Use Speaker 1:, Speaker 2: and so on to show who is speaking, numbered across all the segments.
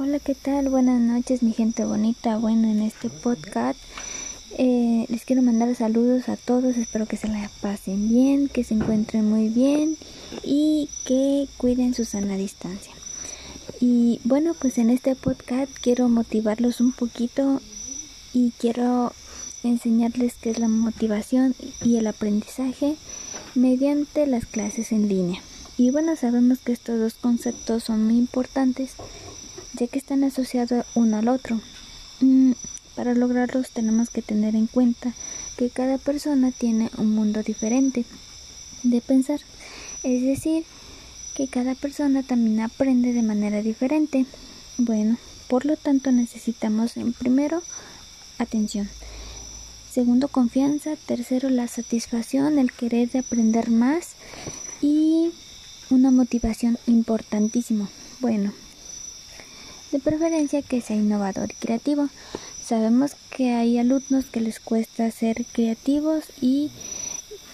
Speaker 1: Hola, ¿qué tal? Buenas noches, mi gente bonita. Bueno, en este podcast eh, les quiero mandar saludos a todos. Espero que se la pasen bien, que se encuentren muy bien y que cuiden su sana distancia. Y bueno, pues en este podcast quiero motivarlos un poquito y quiero enseñarles qué es la motivación y el aprendizaje mediante las clases en línea. Y bueno, sabemos que estos dos conceptos son muy importantes ya que están asociados uno al otro. Mm, para lograrlos tenemos que tener en cuenta que cada persona tiene un mundo diferente de pensar, es decir, que cada persona también aprende de manera diferente. Bueno, por lo tanto necesitamos en primero atención, segundo confianza, tercero la satisfacción, el querer de aprender más y una motivación importantísimo. Bueno, de preferencia que sea innovador y creativo. Sabemos que hay alumnos que les cuesta ser creativos y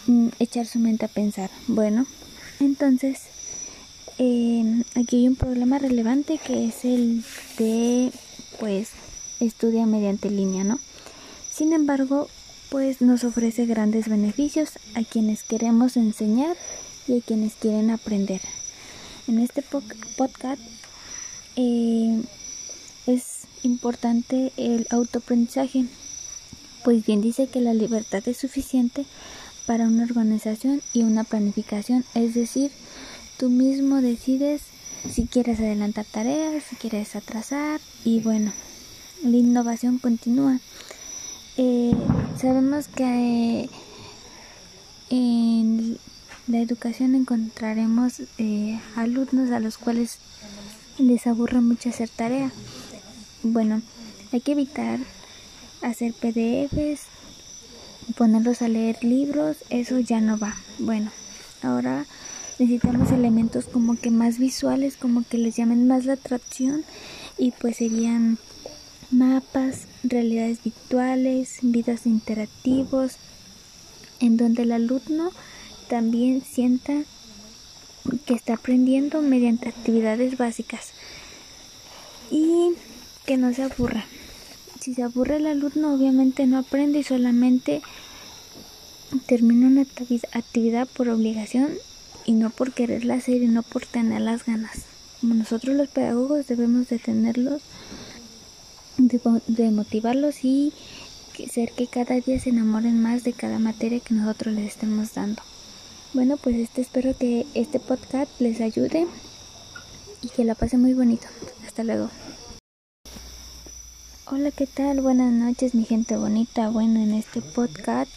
Speaker 1: mm, echar su mente a pensar. Bueno, entonces em, aquí hay un problema relevante que es el de pues estudia mediante línea, ¿no? Sin embargo, pues nos ofrece grandes beneficios a quienes queremos enseñar y a quienes quieren aprender. En este podcast eh, es importante el autoaprendizaje, pues bien dice que la libertad es suficiente para una organización y una planificación, es decir, tú mismo decides si quieres adelantar tareas, si quieres atrasar y bueno, la innovación continúa. Eh, sabemos que en la educación encontraremos eh, alumnos a los cuales les aburre mucho hacer tarea. Bueno, hay que evitar hacer PDFs, ponerlos a leer libros, eso ya no va. Bueno, ahora necesitamos elementos como que más visuales, como que les llamen más la atracción y pues serían mapas, realidades virtuales, vidas interactivos, en donde el alumno también sienta que está aprendiendo mediante actividades básicas y que no se aburra. Si se aburre el alumno, obviamente no aprende y solamente termina una actividad por obligación y no por quererla hacer y no por tener las ganas. Como nosotros los pedagogos debemos de tenerlos, de, motivarlos y ser que cada día se enamoren más de cada materia que nosotros les estemos dando. Bueno, pues este espero que este podcast les ayude y que la pasen muy bonito. Hasta luego. Hola, ¿qué tal? Buenas noches, mi gente bonita. Bueno, en este podcast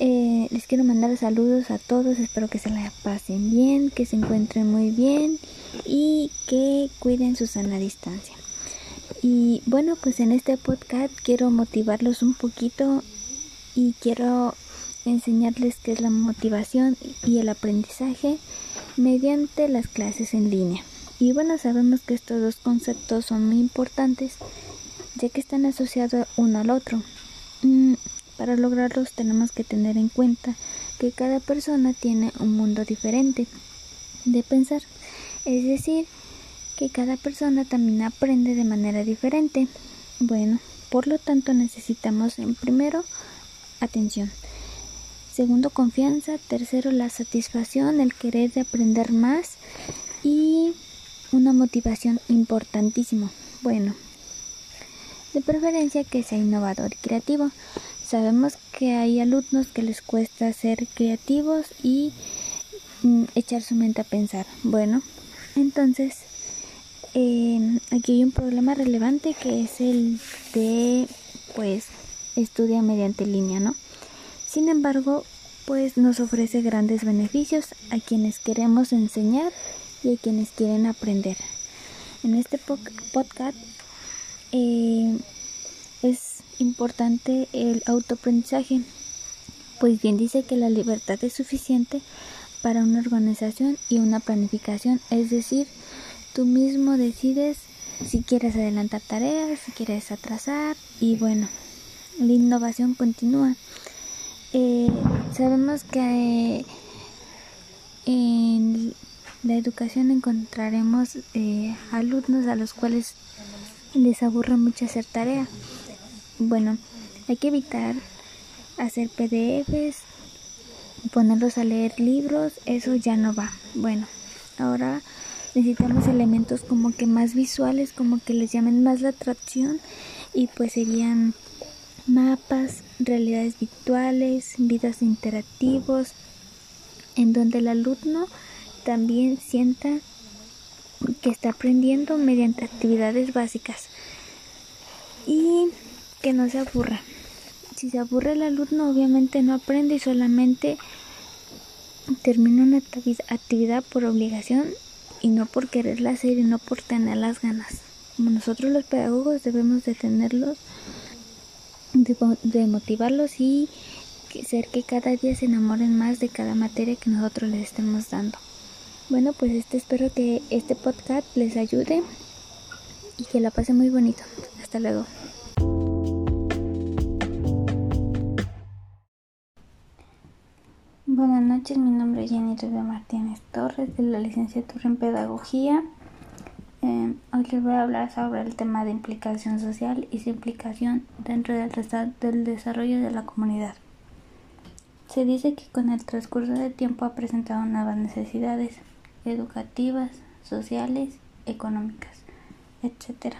Speaker 1: eh, les quiero mandar saludos a todos. Espero que se la pasen bien, que se encuentren muy bien y que cuiden su sana distancia. Y bueno, pues en este podcast quiero motivarlos un poquito y quiero enseñarles qué es la motivación y el aprendizaje mediante las clases en línea. Y bueno, sabemos que estos dos conceptos son muy importantes ya que están asociados uno al otro. Mm, para lograrlos tenemos que tener en cuenta que cada persona tiene un mundo diferente de pensar, es decir, que cada persona también aprende de manera diferente. Bueno, por lo tanto necesitamos en primero atención. Segundo, confianza. Tercero, la satisfacción, el querer de aprender más. Y una motivación importantísimo. Bueno, de preferencia que sea innovador y creativo. Sabemos que hay alumnos que les cuesta ser creativos y mm, echar su mente a pensar. Bueno, entonces em, aquí hay un problema relevante que es el de pues estudia mediante línea, ¿no? Sin embargo, pues nos ofrece grandes beneficios a quienes queremos enseñar y a quienes quieren aprender. En este podcast eh, es importante el autoaprendizaje, pues bien dice que la libertad es suficiente para una organización y una planificación, es decir, tú mismo decides si quieres adelantar tareas, si quieres atrasar y bueno, la innovación continúa. Eh, sabemos que en la educación encontraremos eh, alumnos a los cuales les aburre mucho hacer tarea. Bueno, hay que evitar hacer PDFs, ponerlos a leer libros, eso ya no va. Bueno, ahora necesitamos elementos como que más visuales, como que les llamen más la atracción y pues serían mapas, realidades virtuales, vidas interactivos, en donde el alumno también sienta que está aprendiendo mediante actividades básicas y que no se aburra. Si se aburre el alumno, obviamente no aprende y solamente termina una actividad por obligación y no por quererla hacer y no por tener las ganas. Como nosotros los pedagogos debemos de tenerlos, de, motivarlos y ser que cada día se enamoren más de cada materia que nosotros les estemos dando. Bueno, pues este espero que este podcast les ayude y que la pasen muy bonito. Hasta luego. Buenas noches, mi nombre es Jenny de Martínez Torres de la licenciatura en Pedagogía. Hoy les voy a hablar sobre el tema de implicación social y su implicación dentro del, del desarrollo de la comunidad. Se dice que con el transcurso del tiempo ha presentado nuevas necesidades educativas, sociales, económicas, etc.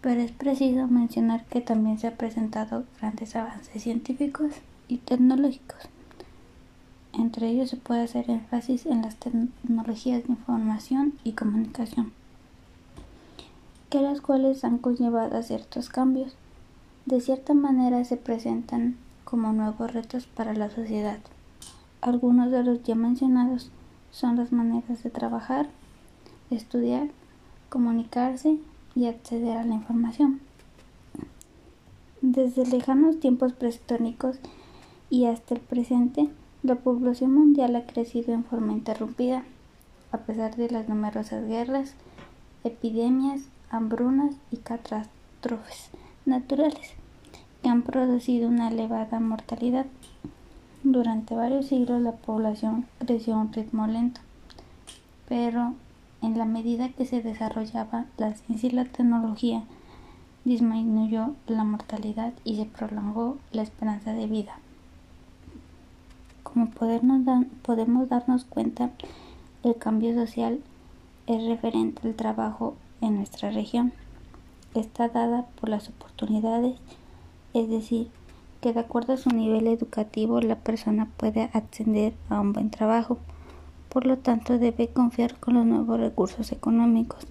Speaker 1: Pero es preciso mencionar que también se han presentado grandes avances científicos y tecnológicos entre ellos se puede hacer énfasis en las tecnologías de información y comunicación, que las cuales han conllevado a ciertos cambios. De cierta manera se presentan como nuevos retos para la sociedad. Algunos de los ya mencionados son las maneras de trabajar, estudiar, comunicarse y acceder a la información. Desde lejanos tiempos prehistóricos y hasta el presente, la población mundial ha crecido en forma interrumpida, a pesar de las numerosas guerras, epidemias, hambrunas y catástrofes naturales que han producido una elevada mortalidad. Durante varios siglos la población creció a un ritmo lento, pero en la medida que se desarrollaba la ciencia y la tecnología, disminuyó la mortalidad y se prolongó la esperanza de vida. Como podemos darnos cuenta, el cambio social es referente al trabajo en nuestra región. Está dada por las oportunidades, es decir, que de acuerdo a su nivel educativo la persona puede acceder a un buen trabajo. Por lo tanto, debe confiar con los nuevos recursos económicos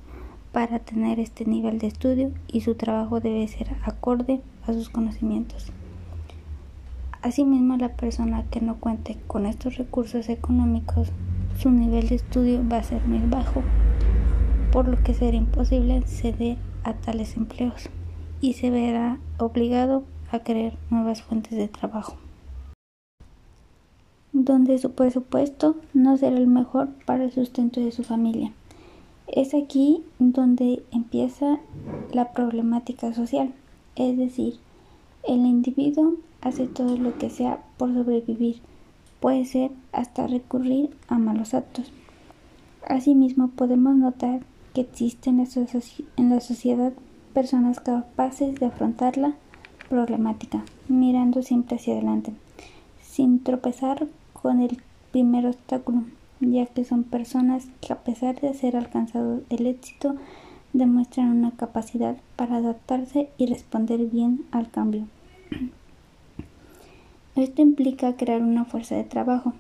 Speaker 1: para tener este nivel de estudio y su trabajo debe ser acorde a sus conocimientos. Asimismo, la persona que no cuente con estos recursos económicos, su nivel de estudio va a ser muy bajo, por lo que será imposible acceder a tales empleos y se verá obligado a crear nuevas fuentes de trabajo, donde su presupuesto no será el mejor para el sustento de su familia. Es aquí donde empieza la problemática social, es decir, el individuo hace todo lo que sea por sobrevivir, puede ser hasta recurrir a malos actos. Asimismo, podemos notar que existen en la sociedad personas capaces de afrontar la problemática, mirando siempre hacia adelante, sin tropezar con el primer obstáculo, ya que son personas que a pesar de ser alcanzado el éxito, demuestran una capacidad para adaptarse y responder bien al cambio. Esto implica crear una fuerza de trabajo.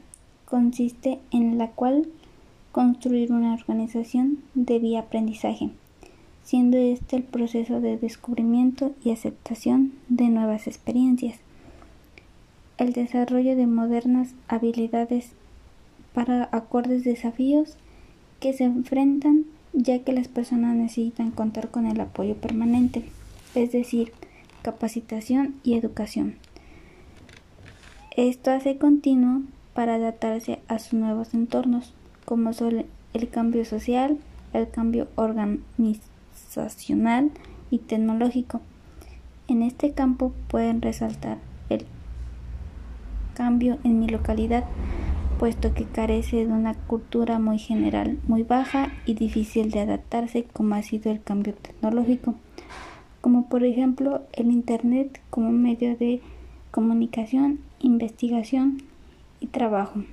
Speaker 1: Consiste en la cual construir una organización de vía aprendizaje, siendo este el proceso de descubrimiento y aceptación de nuevas experiencias. El desarrollo de modernas habilidades para acordes desafíos que se enfrentan ya que las personas necesitan contar con el apoyo permanente, es decir, capacitación y educación. Esto hace continuo para adaptarse a sus nuevos entornos, como son el cambio social, el cambio organizacional y tecnológico. En este campo pueden resaltar el cambio en mi localidad, puesto que carece de una cultura muy general, muy baja y difícil de adaptarse como ha sido el cambio tecnológico, como por ejemplo el Internet como medio de comunicación, investigación y trabajo. Mm.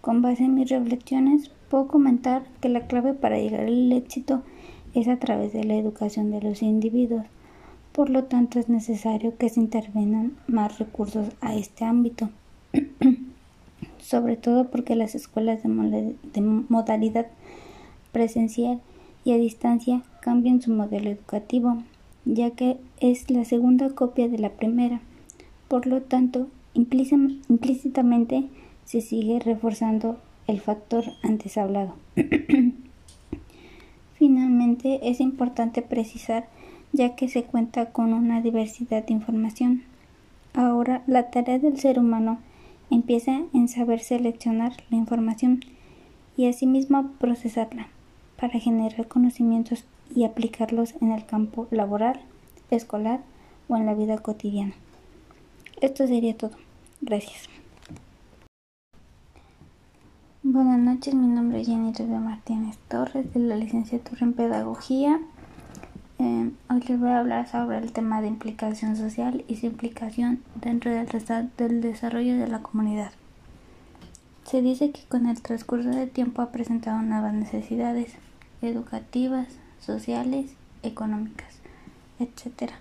Speaker 1: Con base en mis reflexiones, puedo comentar que la clave para llegar al éxito es a través de la educación de los individuos. Por lo tanto, es necesario que se intervengan más recursos a este ámbito, sobre todo porque las escuelas de, modalidad presencial y a distancia cambian su modelo educativo, ya que es la segunda copia de la primera. Por lo tanto, implícitamente se sigue reforzando el factor antes hablado. Finalmente, es importante precisar ya que se cuenta con una diversidad de información. Ahora, la tarea del ser humano empieza en saber seleccionar la información y asimismo procesarla para generar conocimientos y aplicarlos en el campo laboral, escolar o en la vida cotidiana. Esto sería todo. Gracias. Buenas noches, mi nombre es Jenny Martínez Torres de la licenciatura en Pedagogía. Eh, hoy les voy a hablar sobre el tema de implicación social y su implicación dentro del, del desarrollo de la comunidad. Se dice que con el transcurso del tiempo ha presentado nuevas necesidades educativas, sociales, económicas, etc.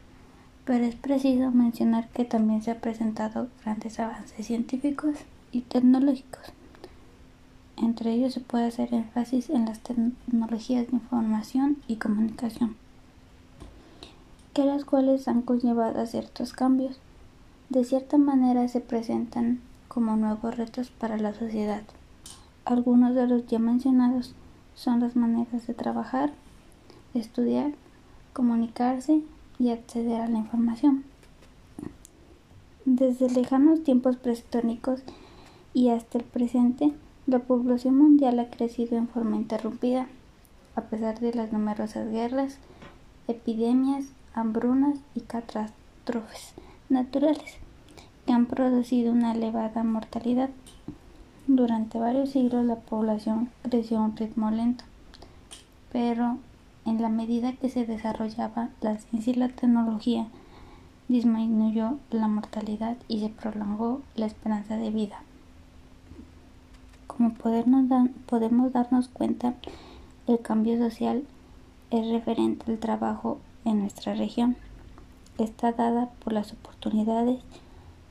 Speaker 1: Pero es preciso mencionar que también se han presentado grandes avances científicos y tecnológicos. Entre ellos se puede hacer énfasis en las tecnologías de información y comunicación que las cuales han conllevado a ciertos cambios. De cierta manera se presentan como nuevos retos para la sociedad. Algunos de los ya mencionados son las maneras de trabajar, estudiar, comunicarse y acceder a la información. Desde lejanos tiempos prehistóricos y hasta el presente, la población mundial ha crecido en forma interrumpida, a pesar de las numerosas guerras, epidemias hambrunas y catástrofes naturales que han producido una elevada mortalidad. Durante varios siglos la población creció a un ritmo lento, pero en la medida que se desarrollaba la ciencia y la tecnología, disminuyó la mortalidad y se prolongó la esperanza de vida. Como podemos darnos cuenta, el cambio social es referente al trabajo en nuestra región. Está dada por las oportunidades,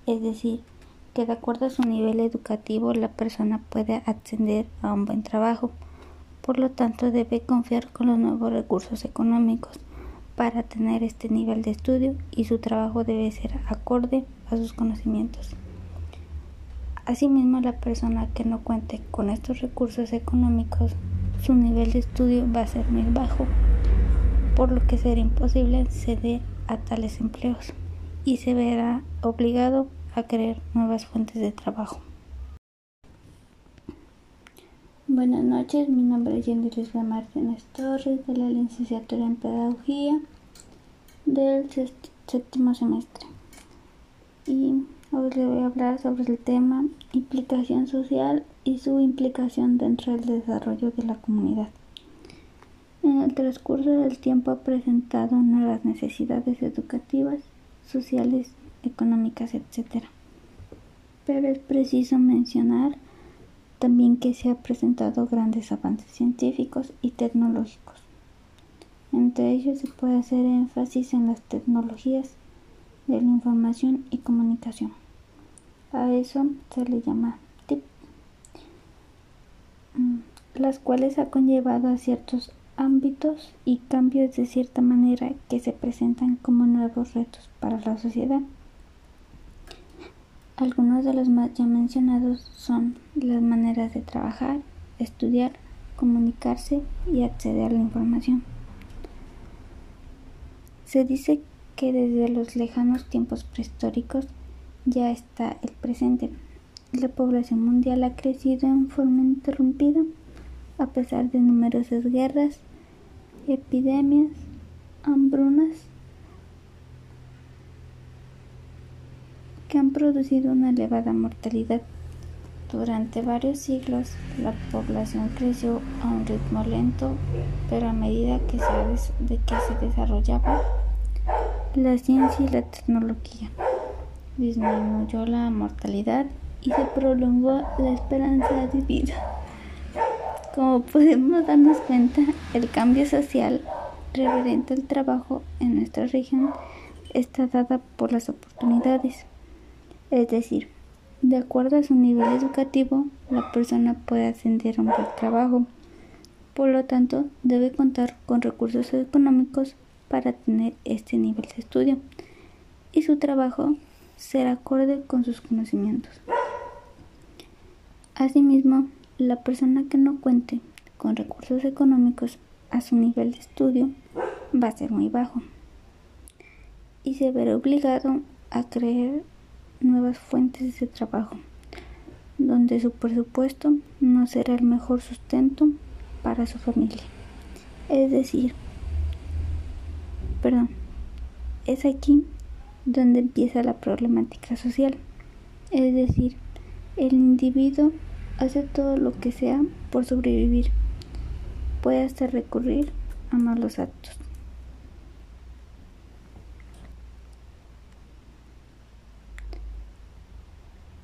Speaker 1: es decir, que de acuerdo a su nivel educativo la persona puede acceder a un buen trabajo. Por lo tanto, debe confiar con los nuevos recursos económicos para tener este nivel de estudio y su trabajo debe ser acorde a sus conocimientos. Asimismo, la persona que no cuente con estos recursos económicos, su nivel de estudio va a ser muy bajo por lo que será imposible acceder a tales empleos y se verá obligado a crear nuevas fuentes de trabajo. Buenas noches, mi nombre es Jenny Luisa Martínez Torres de la licenciatura en Pedagogía del séptimo semestre. Y hoy les voy a hablar sobre el tema implicación social y su implicación dentro del desarrollo de la comunidad. En el transcurso del tiempo ha presentado nuevas necesidades educativas, sociales, económicas, etc. Pero es preciso mencionar también que se han presentado grandes avances científicos y tecnológicos. Entre ellos se puede hacer énfasis en las tecnologías de la información y comunicación. A eso se le llama TIP, mm, las cuales ha conllevado a ciertos ámbitos y cambios de cierta manera que se presentan como nuevos retos para la sociedad. Algunos de los más ya mencionados son las maneras de trabajar, estudiar, comunicarse y acceder a la información. Se dice que desde los lejanos tiempos prehistóricos ya está el presente. La población mundial ha crecido en forma interrumpida a pesar de numerosas guerras, epidemias, hambrunas que han producido una elevada mortalidad. Durante varios siglos la población creció a un ritmo lento, pero a medida que se, de desarrollaba la ciencia y la tecnología, disminuyó la mortalidad y se prolongó la esperanza de vida. Como podemos darnos cuenta, el cambio social referente al trabajo en nuestra región está dada por las oportunidades. Es decir, de acuerdo a su nivel educativo, la persona puede ascender a un buen trabajo. Por lo tanto, debe contar con recursos económicos para tener este nivel de estudio y su trabajo será acorde con sus conocimientos. Asimismo, la persona que no cuente con recursos económicos a su nivel de estudio va a ser muy bajo y se verá obligado a crear nuevas fuentes de trabajo, donde su presupuesto no será el mejor sustento para su familia. Es decir, perdón, es aquí donde empieza la problemática social. Es decir, el individuo hace todo lo que sea por sobrevivir. Puede hasta recurrir a malos actos.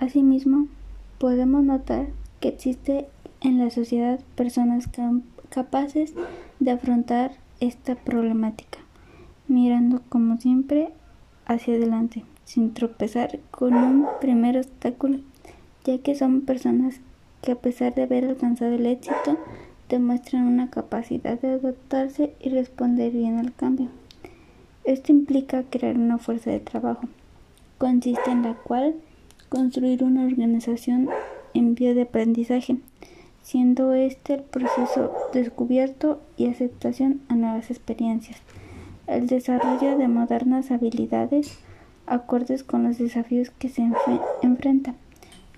Speaker 1: Asimismo, podemos notar que existe en la sociedad personas capaces de afrontar esta problemática, mirando como siempre hacia adelante, sin tropezar con un primer obstáculo, ya que son personas que a pesar de haber alcanzado el éxito, demuestran una capacidad de adaptarse y responder bien al cambio. Esto implica crear una fuerza de trabajo, consiste en la cual construir una organización en vía de aprendizaje, siendo este el proceso descubierto y aceptación a nuevas experiencias, el desarrollo de modernas habilidades acordes con los desafíos que se enfrentan,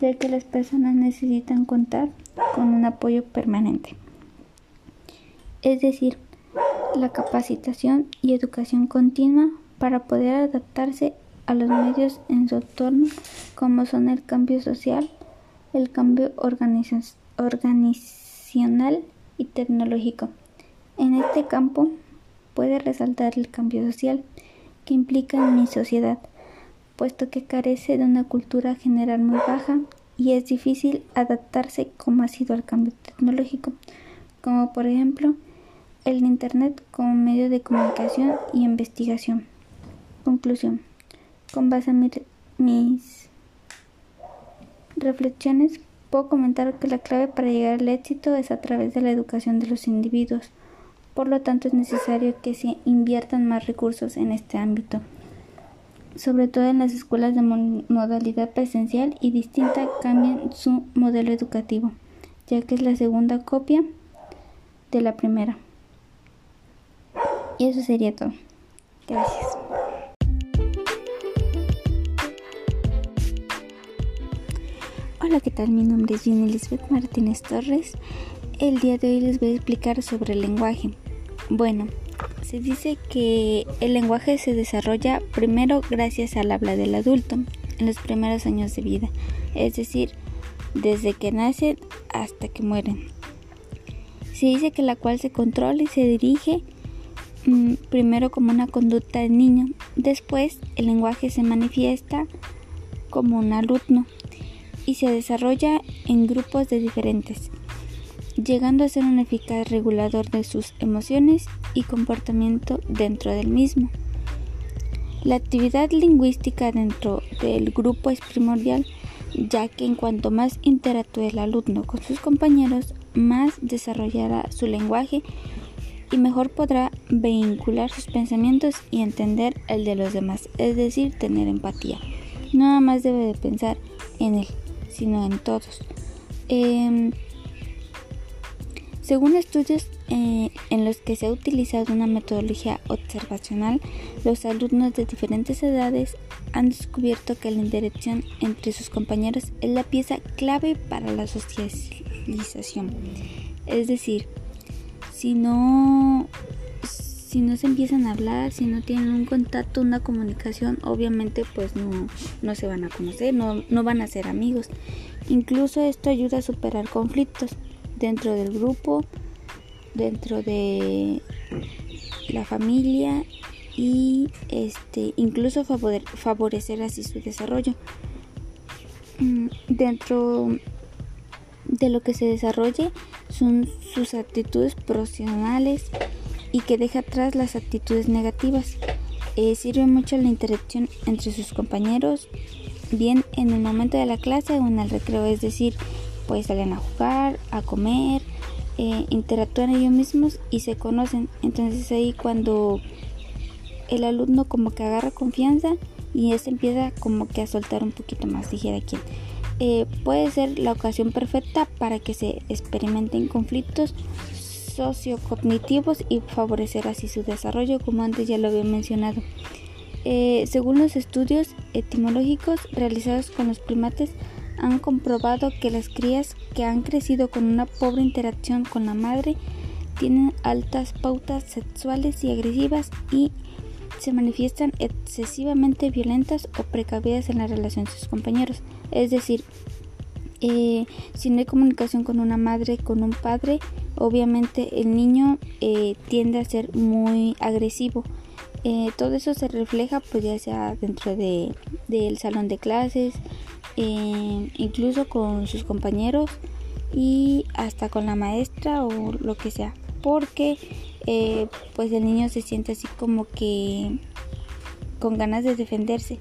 Speaker 1: ya que las personas necesitan contar con un apoyo permanente. Es decir, la capacitación y educación continua para poder adaptarse a los medios en su entorno como son el cambio social, el cambio organizacional y tecnológico. En este campo puede resaltar el cambio social que implica en mi sociedad, puesto que carece de una cultura general muy baja y es difícil adaptarse como ha sido el cambio tecnológico, como por ejemplo el Internet como medio de comunicación y investigación. Conclusión. Con base en mis reflexiones, puedo comentar que la clave para llegar al éxito es a través de la educación de los individuos. Por lo tanto, es necesario que se inviertan más recursos en este ámbito, sobre todo en las escuelas de modalidad presencial y distinta cambien su modelo educativo, ya que es la segunda copia de la primera. Y eso sería todo. Gracias. Hola, ¿qué tal? Mi nombre es Jenny Elizabeth Martínez Torres. El día de hoy les voy a explicar sobre el lenguaje. Bueno, se dice que el lenguaje se desarrolla primero gracias al habla del adulto en los primeros años de vida, es decir, desde que nace hasta que mueren. Se dice que la cual se controla y se dirige mm, primero como una conducta de niño, después el lenguaje se manifiesta como un alumno y se desarrolla en grupos de diferentes, llegando a ser un eficaz regulador de sus emociones y comportamiento dentro del mismo. La actividad lingüística dentro del grupo es primordial, ya que en cuanto más interactúe el alumno con sus compañeros, más desarrollará su lenguaje y mejor podrá vincular sus pensamientos y entender el de los demás, es decir, tener empatía. Nada más debe de pensar en él sino en todos. Em, según estudios eh, en los que se ha utilizado una metodología observacional, los alumnos de diferentes edades han descubierto que la interacción entre sus compañeros es la pieza clave para la socialización. Es decir, si no, si no se empiezan a hablar, si no tienen un contacto, una comunicación, obviamente pues no, no se van a conocer, no, no van a ser amigos. Incluso esto ayuda a superar conflictos dentro del grupo, dentro de la familia y este incluso favorecer así su desarrollo. Mm, dentro de lo que se desarrolle son sus actitudes profesionales y que deja atrás las actitudes negativas. Eh, sirve mucho la interacción entre sus compañeros, bien en el momento de la clase o en el recreo, es decir, pues salen a jugar, a comer, eh, interactúan ellos mismos y se conocen. Entonces ahí cuando el alumno como que agarra confianza y este empieza como que a soltar un poquito más, dijera quien. Eh, puede ser la ocasión perfecta para que se experimenten conflictos sociocognitivos y favorecer así su desarrollo, como antes ya lo había mencionado. Según los estudios etimológicos realizados con los primates, han comprobado que las crías que han crecido con una pobre interacción con la madre tienen altas pautas sexuales y agresivas y se manifiestan excesivamente violentas o precavidas en la relación con sus compañeros. Es decir, si no hay comunicación con una madre, con un padre, obviamente el niño eh, tiende a ser muy agresivo. Eh, todo eso se refleja pues ya sea dentro de, del salón de clases, incluso con sus compañeros y hasta con la maestra o lo que sea. Porque pues el niño se siente así como que con ganas de defenderse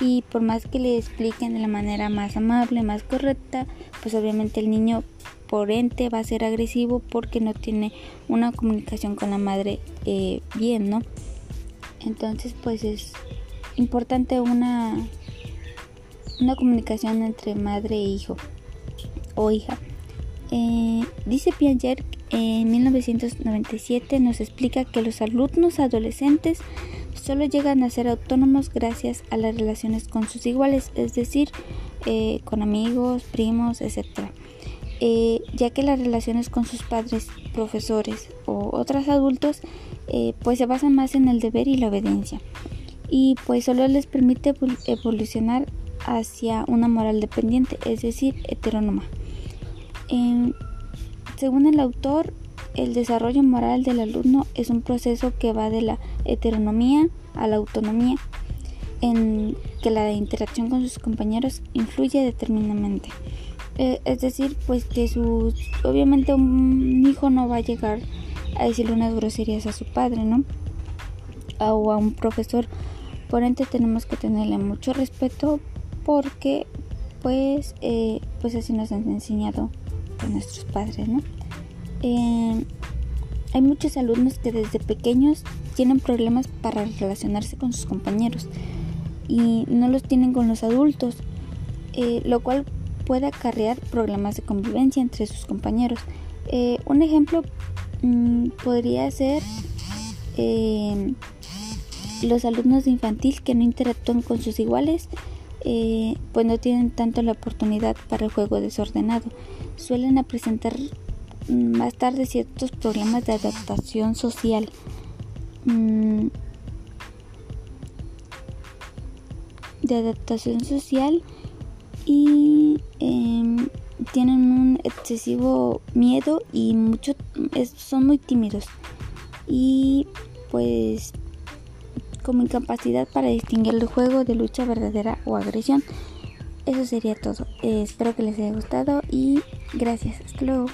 Speaker 1: y por más que le expliquen de la manera más amable, más correcta, pues obviamente el niño por ente va a ser agresivo porque no tiene una comunicación con la madre eh, bien, ¿no? Entonces pues es importante una, una comunicación entre madre e hijo o hija. Eh, dice Piaget en 1997 nos explica que los alumnos adolescentes solo llegan a ser autónomos gracias a las relaciones con sus iguales, es decir, eh, con amigos, primos, etc. Eh, ya que las relaciones con sus padres, profesores o otros adultos eh, pues se basan más en el deber y la obediencia y pues solo les permite evolucionar hacia una moral dependiente, es decir, heterónoma. según el autor, el desarrollo moral del alumno es un proceso que va de la heteronomía a la autonomía, en que la interacción con sus compañeros influye determinadamente. Eh, es decir, pues que sus, obviamente un hijo no va a llegar a decirle unas groserías a su padre, ¿no? O a un profesor. Por ende tenemos que tenerle mucho respeto porque pues, eh, pues así nos han enseñado nuestros padres, ¿no? Eh, hay muchos alumnos que desde pequeños tienen problemas para relacionarse con sus compañeros y no los tienen con los adultos, eh, lo cual puede acarrear problemas de convivencia entre sus compañeros. Eh, un ejemplo mm, podría ser los alumnos de infantil que no interactúan con sus iguales, pues no tienen tanto la oportunidad para el juego desordenado. Suelen presentar más tarde ciertos problemas de adaptación social. Mm, de adaptación social y em, tienen un excesivo miedo y mucho son muy tímidos. Y pues como incapacidad para distinguir el juego de lucha verdadera o agresión. Eso sería todo. Espero que les haya gustado y gracias. Hasta luego